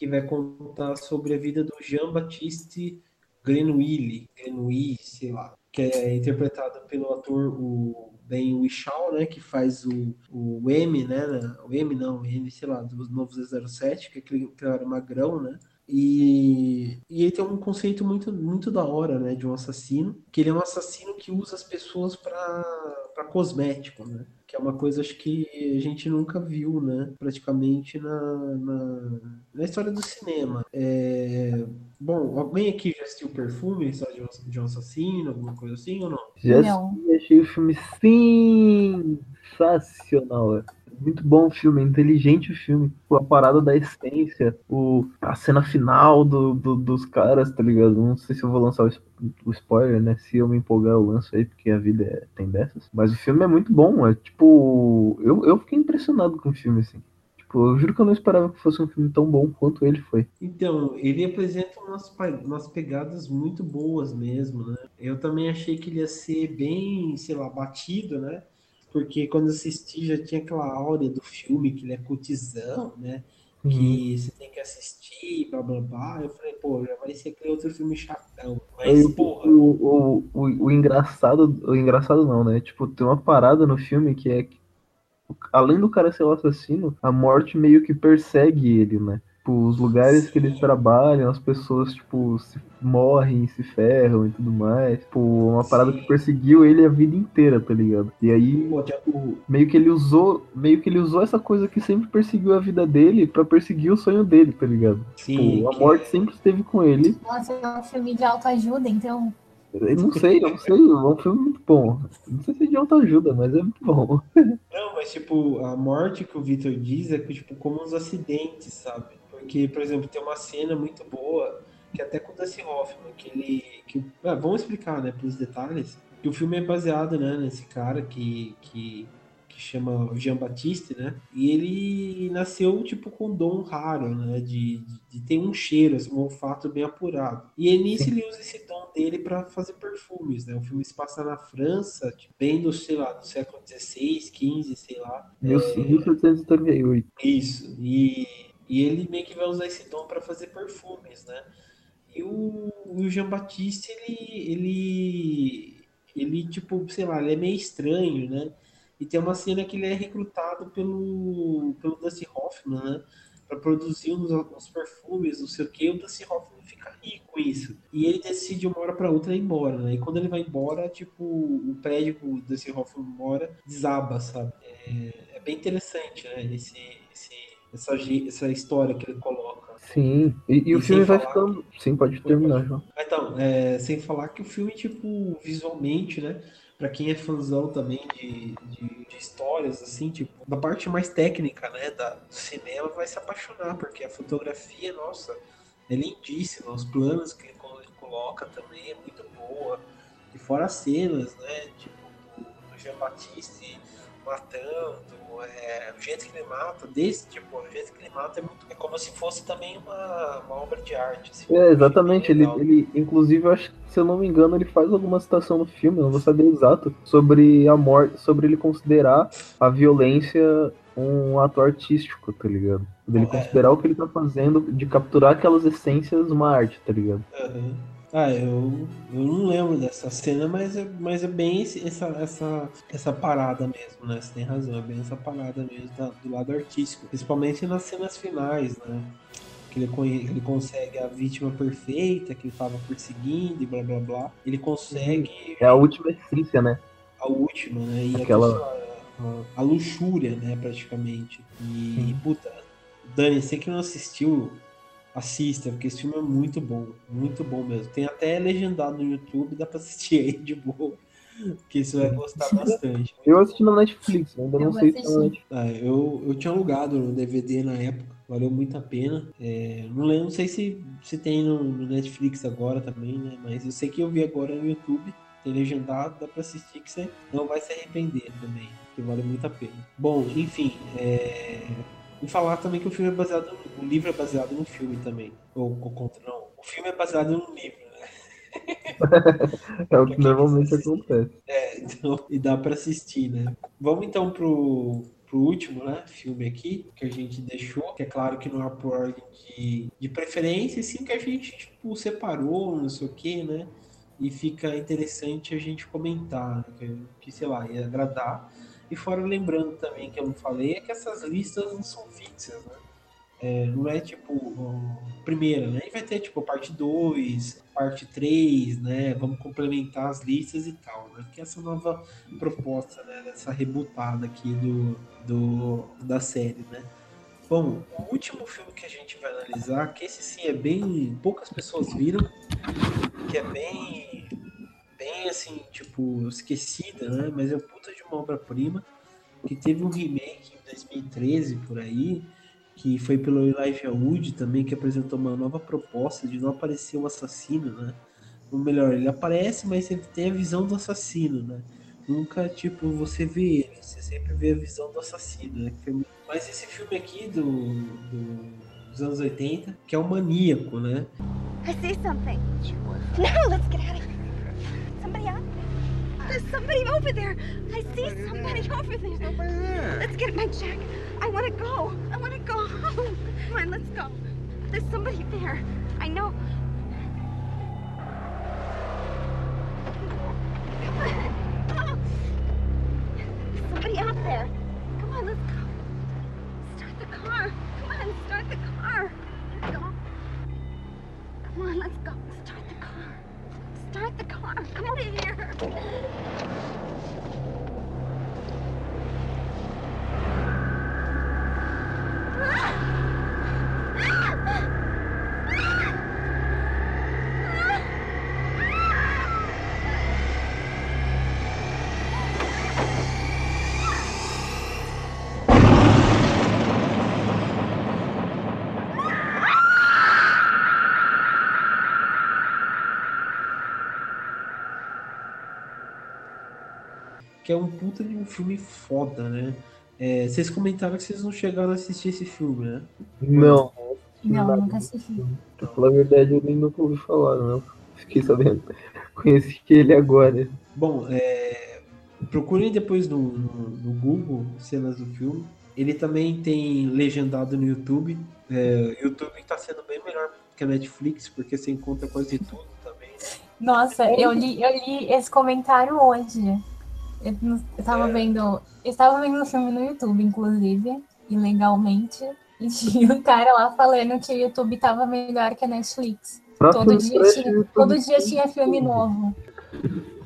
Que vai contar sobre a vida do Jean-Baptiste Grenouille, Grenouille, sei lá, que é interpretado pelo ator o Ben Whishaw, né, que faz o, o M, né, o M não, o sei lá, do novo 007, que é aquele cara magrão, né, e, e ele tem um conceito muito, muito da hora, né, de um assassino, que ele é um assassino que usa as pessoas para cosmético, né, que é uma coisa acho que a gente nunca viu, né? Praticamente na, na, na história do cinema. É... Bom, alguém aqui já assistiu Perfume, história de um, de um assassino, alguma coisa assim ou não? Já assisti, achei o filme sensacional. Muito bom o filme, é inteligente o filme. A parada da essência, o, a cena final do, do, dos caras, tá ligado? Não sei se eu vou lançar o, o, spoiler, né? Se eu me empolgar, eu lanço aí, porque a vida é, tem dessas. Mas o filme é muito bom, é tipo. Eu, eu fiquei impressionado com o filme, assim. Tipo, eu juro que eu não esperava que fosse um filme tão bom quanto ele foi. Então, ele apresenta umas, umas pegadas muito boas mesmo, né? Eu também achei que ele ia ser bem, sei lá, batido, né? Porque quando assisti já tinha aquela áurea do filme, que ele é cutizão, né? Uhum. Que você tem que assistir, blá blá blá. Eu falei, pô, já vai ser aquele outro filme chatão. Mas, porra. O, o, o, o, engraçado, o engraçado não, né? Tipo, tem uma parada no filme que é que, além do cara ser o assassino, a morte meio que persegue ele, né? Tipo, os lugares que eles trabalham, as pessoas, tipo, se morrem, se ferram e tudo mais. Tipo, uma parada Sim. que perseguiu ele a vida inteira, tá ligado? E aí, tipo, meio que ele usou, meio que ele usou essa coisa que sempre perseguiu a vida dele para perseguir o sonho dele, tá ligado? Sim, tipo, a morte sempre esteve com ele. Nossa, é um filme de autoajuda, então. Eu não sei, eu não sei, é um filme muito bom. Não sei se é de autoajuda, mas é muito bom. Não, mas tipo, a morte que o Victor diz é que, tipo, como uns acidentes, sabe? Porque, por exemplo, tem uma cena muito boa, que até com o Dustin Hoffman, que ele. Que, ah, vamos explicar, né, pelos detalhes, que o filme é baseado, né, nesse cara que, que, que chama Jean Baptiste, né? E ele nasceu, tipo, com um dom raro, né? De, de, de ter um cheiro, assim, um olfato bem apurado. E aí, nisso ele usa esse dom dele para fazer perfumes, né? O filme se passa na França, tipo, bem do, sei lá, do século XVI, XV, sei lá. 1738. É... Isso. E e ele meio que vai usar esse dom para fazer perfumes, né? E o, o Jean Baptiste, ele, ele, ele, tipo, sei lá, ele é meio estranho, né? E tem uma cena que ele é recrutado pelo, pelo Dusty Hoffman, né? Para produzir uns, uns, perfumes, não sei o que. O Dusty Hoffman fica rico com isso. E ele decide uma hora para outra ir embora, né? E quando ele vai embora, tipo, o prédio que o Dusty Hoffman mora desaba, sabe? É, é bem interessante, né? Esse, esse essa, essa história que ele coloca. Sim, e, e, e o filme vai ficando. Que... Sim, pode terminar, João. Então, é, sem falar que o filme, tipo, visualmente, né? Pra quem é fãzão também de, de, de, histórias, assim, tipo, da parte mais técnica, né, da, do cinema, vai se apaixonar, porque a fotografia, nossa, é lindíssima. Os planos que ele coloca também é muito boa. E fora as cenas, né, tipo, do Jean Baptiste matando, é, o jeito que ele mata, desse tipo, o jeito que ele mata é, muito, é como se fosse também uma, uma obra de arte. Assim, É, exatamente. Ele, ele, inclusive, eu acho que, se eu não me engano, ele faz alguma citação no filme, eu não vou saber exato, sobre a morte, sobre ele considerar a violência um ato artístico, tá ligado? Dele É. considerar o que ele tá fazendo, de capturar aquelas essências uma arte, tá ligado? Aham. Ah, eu, eu não lembro dessa cena, mas é, mas é bem esse- essa, essa, essa parada mesmo, né? Você tem razão, é bem essa parada mesmo da- do lado artístico. Principalmente nas cenas finais, né? Que ele, conhe- ele consegue a vítima perfeita que ele tava perseguindo e blá blá blá. Ele consegue É a última essência, né? a última, né? E Aquela- aquela... a, a luxúria, né, praticamente. E, puta, Dani, você que não assistiu, assista, porque esse filme é muito bom, muito bom mesmo. Tem até legendado no YouTube, dá pra assistir aí de boa, que você vai gostar bastante. Eu assisti na Netflix, ainda não Eu sei se é. Ah, eu, eu tinha alugado no DVD na época, valeu muito a pena. É, não lembro, não sei se, se tem no, no Netflix agora também, né? Mas eu sei que eu vi agora no YouTube, tem legendado, dá pra assistir que você não vai se arrepender também, que vale muito a pena. Bom, enfim, é... E falar também que o filme é baseado, no- o livro é baseado no filme também. Ou, contra, não, o filme é baseado no livro, né? (laughs) É o que normalmente acontece. É, então, e dá pra assistir, né? Vamos então pro, pro último, né? Filme aqui, que a gente deixou, que é claro que não é por ordem de, de preferência, sim que a gente, tipo, separou, não sei o que, né? E fica interessante a gente comentar, né? que, que, sei lá, ia agradar. E fora lembrando também que eu não falei, é que essas listas não são fixas, né? É, não é tipo primeira, né? E vai ter tipo parte 2, parte 3, né? Vamos complementar as listas e tal, né? Que é essa nova proposta, né? Dessa rebutada aqui do, do, da série, né? Bom, o último filme que a gente vai analisar, que esse sim é bem. poucas pessoas viram, que é bem. Bem assim, tipo, esquecida, né? Mas é puta de uma obra-prima, que teve um remake em 2013 por aí, que foi pelo Elijah Wood também, que apresentou uma nova proposta de não aparecer o assassino, né? Ou melhor, ele aparece, mas sempre tem a visão do assassino, né? Nunca, tipo, você vê ele, você sempre vê a visão do assassino, né? Mas esse filme aqui do, do- dos anos 80, que é o Maníaco, né? I see something. No, let's get out of here. Somebody out there. There's somebody over there. I see somebody over there. Let's get my jacket. I want to go. I want to go home. Come on, let's go. There's somebody there. I know. On. (laughs) Oh. There's somebody out there. Que é um puta de um filme foda, né? É, vocês comentaram que vocês não chegaram a assistir esse filme, né? Não, Não, nunca assisti. pra falar a verdade, eu nem nunca ouvi falar, não. Fiquei sabendo. (laughs) Conheci ele agora. Bom, é, procurem depois no, no, no Google cenas do filme. Ele também tem legendado no YouTube. É, o YouTube está sendo bem melhor que a Netflix, porque você encontra quase tudo também. Nossa, eu li, eu li esse comentário hoje. Eu, tava vendo. Eu estava vendo o filme no YouTube, inclusive, ilegalmente. (laughs) E tinha um cara lá falando que o YouTube tava melhor que a Netflix. Pra Todo dia, tinha, todo dia tinha filme novo.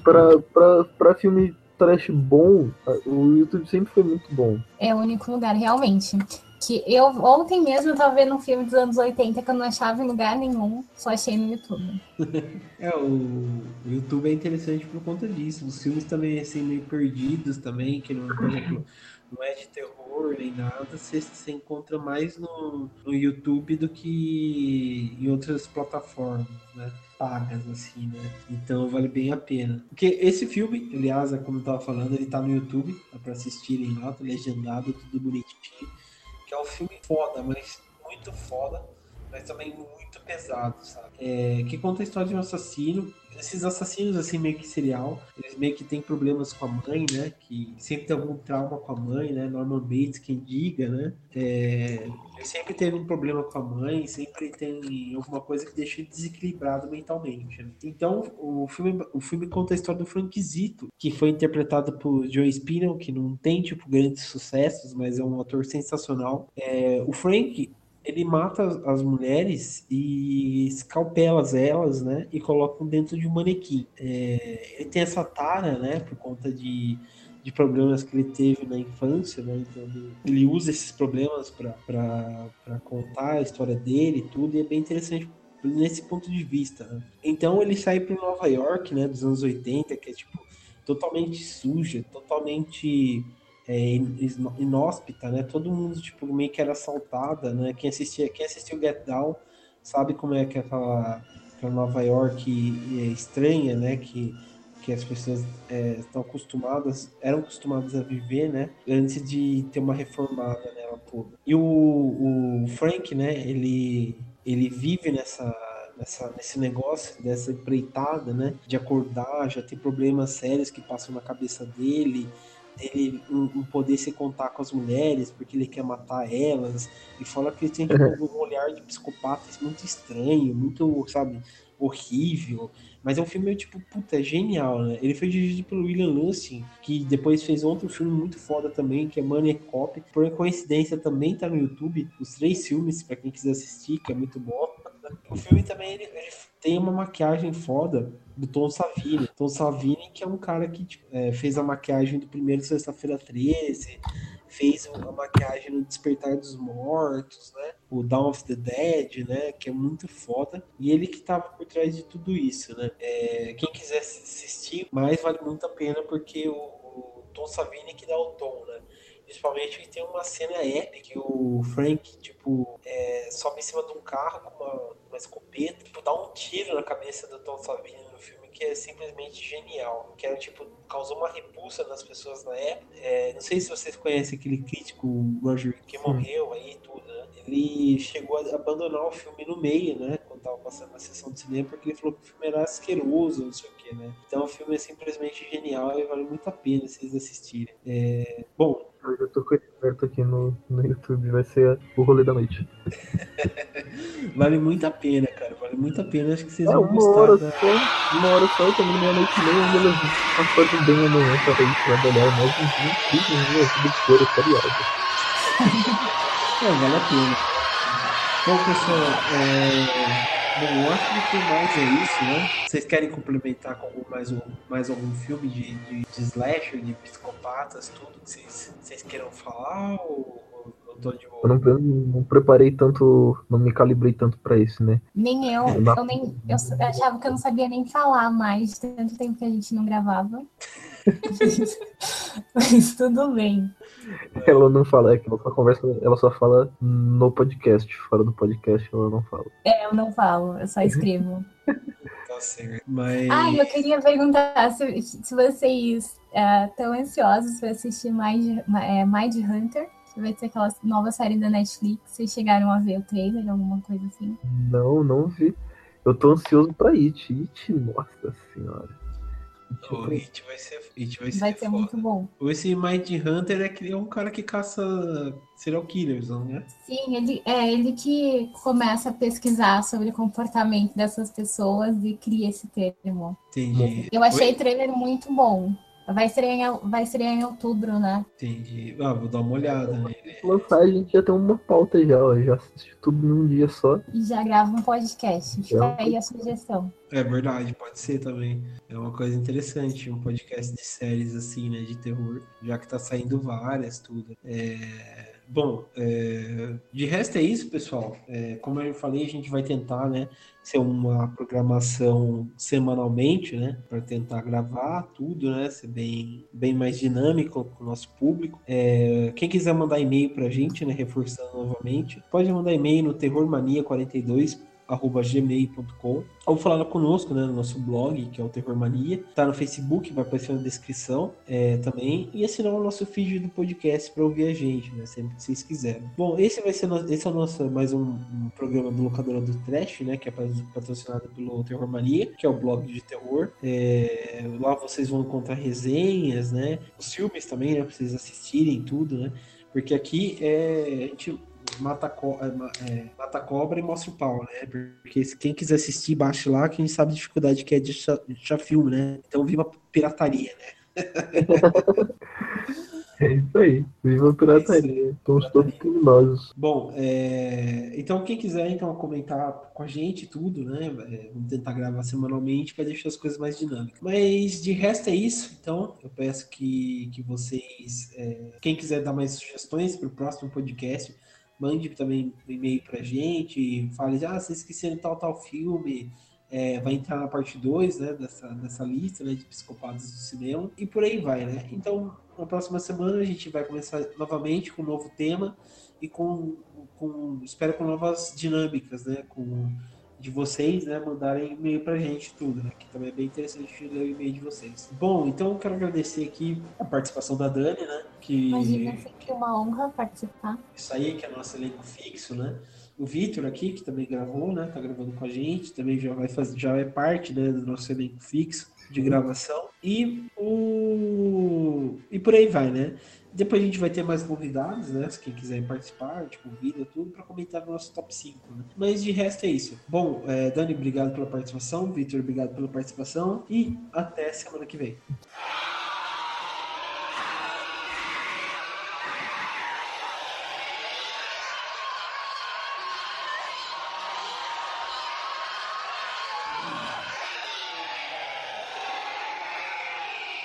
Pra, pra, pra filme trash bom, o YouTube sempre foi muito bom. É o único lugar, realmente. Que eu ontem mesmo eu tava vendo um filme dos anos 80 que eu não achava em lugar nenhum, só achei no YouTube. (laughs) É, o, YouTube é interessante por conta disso. Os filmes também, assim, meio perdidos também, que não, por exemplo, não é de terror nem nada, você, você encontra mais no, no YouTube do que em outras plataformas, né? Pagas, assim, né? Então vale bem a pena. Porque esse filme, aliás, é como eu tava falando, ele tá no YouTube, dá pra assistirem lá, tá legendado, tudo bonitinho. É um filme foda, mas muito foda, mas também muito pesado, sabe? É, que conta a história de um assassino esses assassinos, assim, meio que serial, eles meio que têm problemas com a mãe, né? Que sempre tem algum trauma com a mãe, né? Norman Bates, quem diga, né? É, sempre teve um problema com a mãe, sempre tem alguma coisa que deixa ele desequilibrado mentalmente. Né? Então, o filme, o filme conta a história do Frank Zito, que foi interpretado por Joe Spinell, que não tem, tipo, grandes sucessos, mas é um ator sensacional. É, o Frank, ele mata as mulheres e escalpela elas, né? E coloca dentro de um manequim. É, ele tem essa tara, né? Por conta de, de problemas que ele teve na infância, né? Então ele, ele usa esses problemas para contar a história dele e tudo. E é bem interessante nesse ponto de vista. Né? Então ele sai para Nova York, né? Dos anos 80, que é tipo totalmente suja, totalmente é, inóspita, né? Todo mundo tipo meio que era assaltada, né? Quem assistia, quem assistiu Get Down sabe como é que é aquela, aquela Nova York é estranha, né? Que que as pessoas é, estão acostumadas, eram acostumadas a viver, né? Antes de ter uma reformada nela toda. E o, o Frank, né? Ele ele vive nessa Nessa, nesse negócio, dessa empreitada, né? De acordar, já tem problemas sérios que passam na cabeça dele, dele um, poder se contar com as mulheres porque ele quer matar elas e fala que ele tem tipo, um olhar de psicopata muito estranho, muito, sabe, horrível. Mas é um filme, tipo, puta, é genial, né? Ele foi dirigido pelo William Lustig, que depois fez outro filme muito foda também, que é Money Cop. Por coincidência, também tá no YouTube, os três filmes, para quem quiser assistir, que é muito bom. O filme também, ele, ele tem uma maquiagem foda do Tom Savini. Tom Savini, que é um cara que tipo, é, fez a maquiagem do primeiro Sexta-feira 13, fez a maquiagem no Despertar dos Mortos, né? O Dawn of the Dead, né? Que é muito foda. E ele que tava por trás de tudo isso, né? É, quem quiser assistir, mais vale muito a pena, porque o, o Tom Savini que dá o tom, né? Principalmente tem uma cena épica que o Frank, tipo, é, sobe em cima de um carro com uma, uma escopeta, tipo, dá um tiro na cabeça do Tom Savini no filme que é simplesmente genial. Que era, tipo, causou uma repulsa nas pessoas na época. É, não sei se vocês conhecem aquele crítico Roger que morreu aí e tudo, né? Ele chegou a abandonar o filme no meio, né? Quando tava passando na sessão de cinema, porque ele falou que o filme era asqueroso, não sei o né? Então o filme é simplesmente genial e vale muito a pena vocês assistirem. É... Bom, eu já tô com ele aberto aqui no, no YouTube, vai ser o rolê da noite. (laughs) vale muito a pena, cara. Vale muito a pena. Acho que vocês é, vão uma gostar. Hora da... só, uma hora só, também meia-noite e meia, ainda levou acordo bem amanhã pra ir trabalhar mais uns 20 dias minha vida inteira, feriado. é, vale a pena. Bom, pessoal, é... Bom, eu acho que tem mais é isso, né? Vocês querem complementar com mais, um, mais algum filme de, de, de slasher, de psicopatas, tudo que vocês, vocês queiram falar ou, ou eu tô de boa? Eu não, não, preparei tanto, não me calibrei tanto pra isso, né? Nem eu, eu, nem, eu achava que eu não sabia nem falar mais, tanto tempo que a gente não gravava. (laughs) Mas tudo bem. (laughs) Ela não fala, é que ela só conversa, ela só fala no podcast. Fora do podcast ela não fala. É, eu não falo, eu só escrevo. tá certo. Mas. Ah, eu queria perguntar se, se vocês estão é, ansiosos para assistir Mind, é, Mind Hunter. Que vai ser aquela nova série da Netflix. Vocês chegaram a ver o trailer, alguma coisa assim? Não, não vi. Eu tô ansioso pra It. It, nossa senhora. O Hit vai ser, Hit vai ser, vai ser muito bom. Esse Mind Hunter é, que é um cara que caça serial killers, não é? Sim, ele é ele que começa a pesquisar sobre o comportamento dessas pessoas e cria esse termo. Entendi. Eu achei o trailer muito bom. Vai ser, em, vai ser em outubro, né? Entendi. Ah, vou dar uma olhada nele. Lançar, a gente já tem uma pauta já, ó. Já assisti tudo num dia só. E já grava um podcast. Fica aí a sugestão. É verdade, pode ser também. É uma coisa interessante, um podcast de séries assim, né? De terror. Já que tá saindo várias, tudo. É bom, é, de resto é isso, pessoal. É, como eu falei, a gente vai tentar, né, ser uma programação semanalmente, né, para tentar gravar tudo, né, ser bem, bem mais dinâmico com o nosso público. É, quem quiser mandar e-mail para a gente, né, reforçando novamente, pode mandar e-mail no terrormania42 gmail.com ou falar conosco né, no nosso blog, que é o Terror Mania. Tá no Facebook, vai aparecer na descrição é, também. E assinar o nosso feed do podcast para ouvir a gente, né? Sempre que vocês quiserem. Bom, esse vai ser esse é o nosso mais um, um programa do Locadora do Trash, né? Que é patrocinado pelo Terror Mania, que é o blog de terror. É, lá vocês vão encontrar resenhas, né? Os filmes também, né? Pra vocês assistirem tudo, né? Porque aqui é, a gente mata, co é, é, mata cobra e mostra o pau, né? Porque quem quiser assistir, baixe lá, que a gente sabe a dificuldade que é de achar filme, né? Então viva pirataria, né? (laughs) É isso aí, viva a pirataria. Somos todos criminosos. Bom, é... então quem quiser então comentar com a gente tudo, né? É, vamos tentar gravar semanalmente para deixar as coisas mais dinâmicas. Mas de resto é isso. Então eu peço que, que vocês, é... quem quiser dar mais sugestões para o próximo podcast, mande também um e-mail pra gente, fale, ah, vocês esqueceram tal, tal filme, é, vai entrar na parte 2, né, dessa, dessa lista, né, de psicopatas do cinema, e por aí vai, né. Então, na próxima semana a gente vai começar novamente com um novo tema e com, com espero com novas dinâmicas, né, com de vocês, né, mandarem e-mail pra gente tudo, né, que também é bem interessante ler o e-mail de vocês. Bom, então eu quero agradecer aqui a participação da Dani, né, que... Imagina, sempre uma honra participar. Isso aí, que é nosso elenco fixo, né, o Vitor aqui, que também gravou, né, tá gravando com a gente, também já vai fazer, já é parte, né, do nosso elenco fixo de gravação, e o... e por aí vai, né, depois a gente vai ter mais convidados, né? Se quem quiser participar, tipo, convida tudo para comentar no nosso top 5. Né? Mas de resto é isso. Bom, é, Dani, obrigado pela participação. Vitor, obrigado pela participação. E até semana que vem.